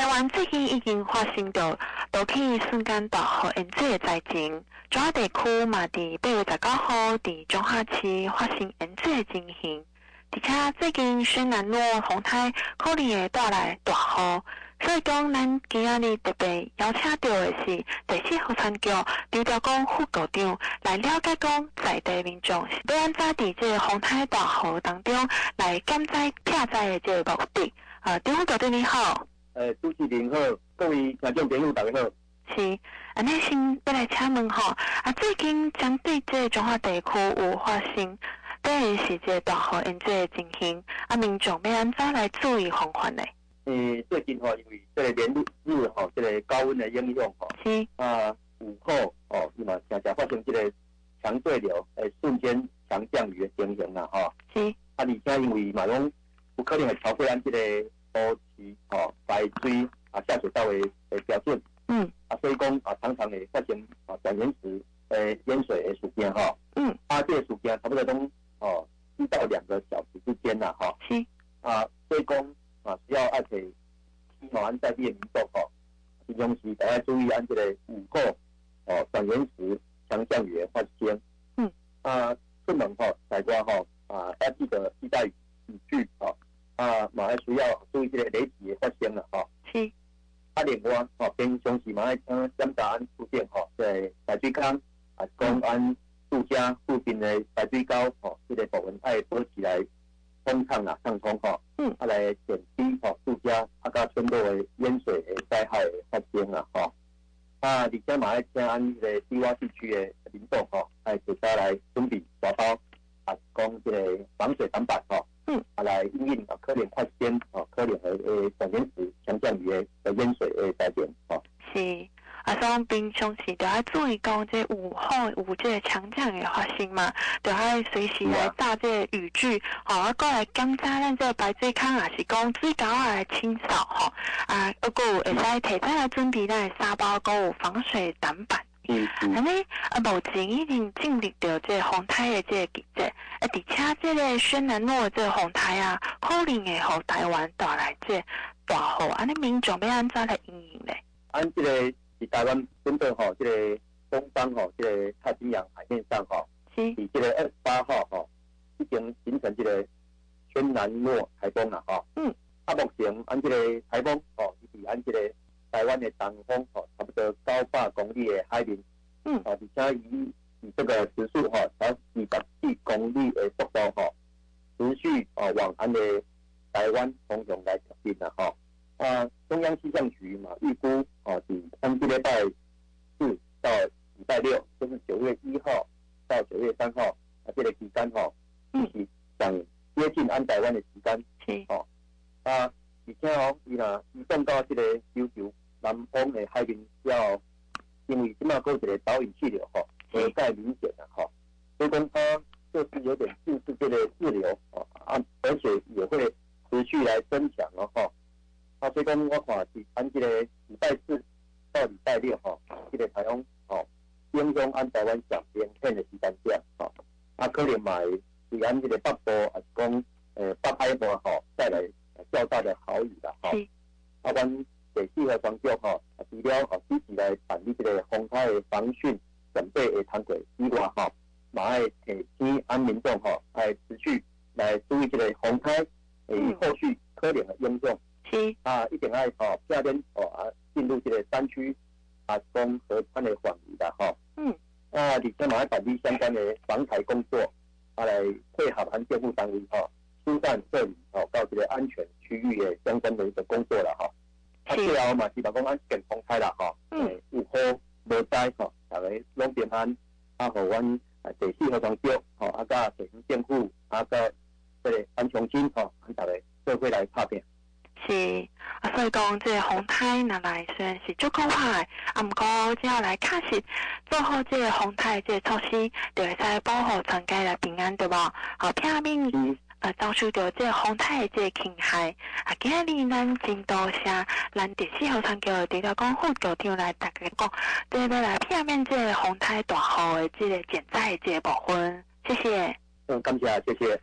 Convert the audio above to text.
台湾最近已经发生到多起瞬间大雨淹水的灾情，中亚地区嘛伫八月十九号伫中华市发生淹水的情形，而且最近轩岚诺风台可能会带来大雨，所以讲咱今仔日特别邀请到的是第四号船桥刘调公副局长来了解讲在地民众是要安怎伫这个风台大雨当中来减灾避灾的这个目的。啊，刘副局长你好。呃，主持人好，各位听众朋友大家好。是，安尼先要来请问哈，啊，最近针对这中华地区有发生，当然是这大雨淹水的情形，啊，民众要安怎来注意防范呢？呃，最近哈，因为这个连日哈，这个高温的影响吼，是啊，午后哦，是嘛，常常发生这个强对流，诶，瞬间强降雨的情形啊，吼。是。啊，而且因为马龙有可能会超过咱这个。多期哦，排水啊，下水道的的标准，嗯，啊，所以讲啊，常常会发生啊，短延时诶淹水的事件哈，嗯，啊，这个事件差不多都哦一到两个小时之间呐，哈，是，啊，所以讲啊，需要爱去起毛安在地的民众吼，平常时大家注意安这个午后哦，短延时强降雨的发生，嗯，啊，出门吼，大家哈啊，要记得携带雨具哦。啊，马还需要注意这个雷击的发生了哈。是。啊，另外哦，平常时马还嗯检查安附近哈，在排水坑啊，公安住家附近的排水沟哦，这个部分爱保持来通畅啊，畅通哈。嗯。啊，来减低哦住家啊，加村落的淹水的灾害的发生啊哈。啊，而且马还请安这个低洼地区的民众吼，爱自家来准备沙包啊，讲这个防水挡板哈。来因应啊，可能发生啊，可能的诶，短延时强降雨的淹水诶灾变哦。是，啊，所以平常时就要注意讲，这午后有这个强降雨发生嘛，就要随时来带这个雨具，好啊，过来检查咱这个排水坑，也是讲水沟啊来清扫吼，啊，还佫会使提早来准备咱的沙包，佫有防水挡板。嗯嗯。安尼啊，目前已经经历着这个风台的这个季节。啊，而且这个轩岚诺这个风台啊，可能会给台湾带来这大雨，安尼民众要安怎来应应咧？按这个是台湾针对吼，这个东方吼，这个太平洋海面上吼，是，以这个二十八号吼，已经形成这个轩岚诺台风了吼。嗯。啊，目前按这个台风吼，以及按这个台湾的东风吼，差不多高八公里的海面。嗯。啊，而且以以这个时速哈，才二百四公里的速度哈，持续啊往安的台湾方向来前进了哈。啊，中央气象局嘛预估啊，是安这礼拜四到礼拜六，就是九月一号到九月三号啊，这个期间哈，是想接近安台湾的时间。是。哦。啊，而且哦，伊若移动到这个琉球南方的海面，要因为这么高一个导引气流哈。不太明显的哈，所以讲它就是有点近似这个滞留啊，而且也会持续来增强了哈。啊，所以讲我看是按这个礼拜四到礼拜六哈，这个台风哦，影响按台湾上边片的时间点哈，啊可能买是按这个北部还是讲呃北海部哈带来较大的好雨的哈。啊，阮第四号专家哈，除了啊积极来办理这个风台的防汛。准备的通过以外哈，马爱提醒安民众哈，来持续来注意这个风台诶后续可能的影响。是啊，一定要哦，夏天哦啊进入这个山区啊，东河川的防雨的哈。嗯。啊，而且马爱办理相关的防台工作，啊来配合安建部单位哈，疏散撤离哦到这个安全区域的相关的一个工作了哈。啊，最后嘛是把公安检风台了哈。嗯。有好无灾哈。大家拢平安，啊，和阮啊第四号船桥，吼，啊，甲地方政府，啊，甲这个安重新，吼，啊，大家做伙来拍拼。是，啊，所以讲这个风台拿来虽然是足可怕，啊，毋过只要来确实做好这个风台这个措施，就会使保护全家来平安，对吧？好，片面。呃，遭受到这个风台的这个侵害，啊，今日咱真多谢咱第四号船桥刘调公副组长来大家讲，对对来片面这个风台大号的这个减灾的这个部分，谢谢。嗯，感谢，谢谢。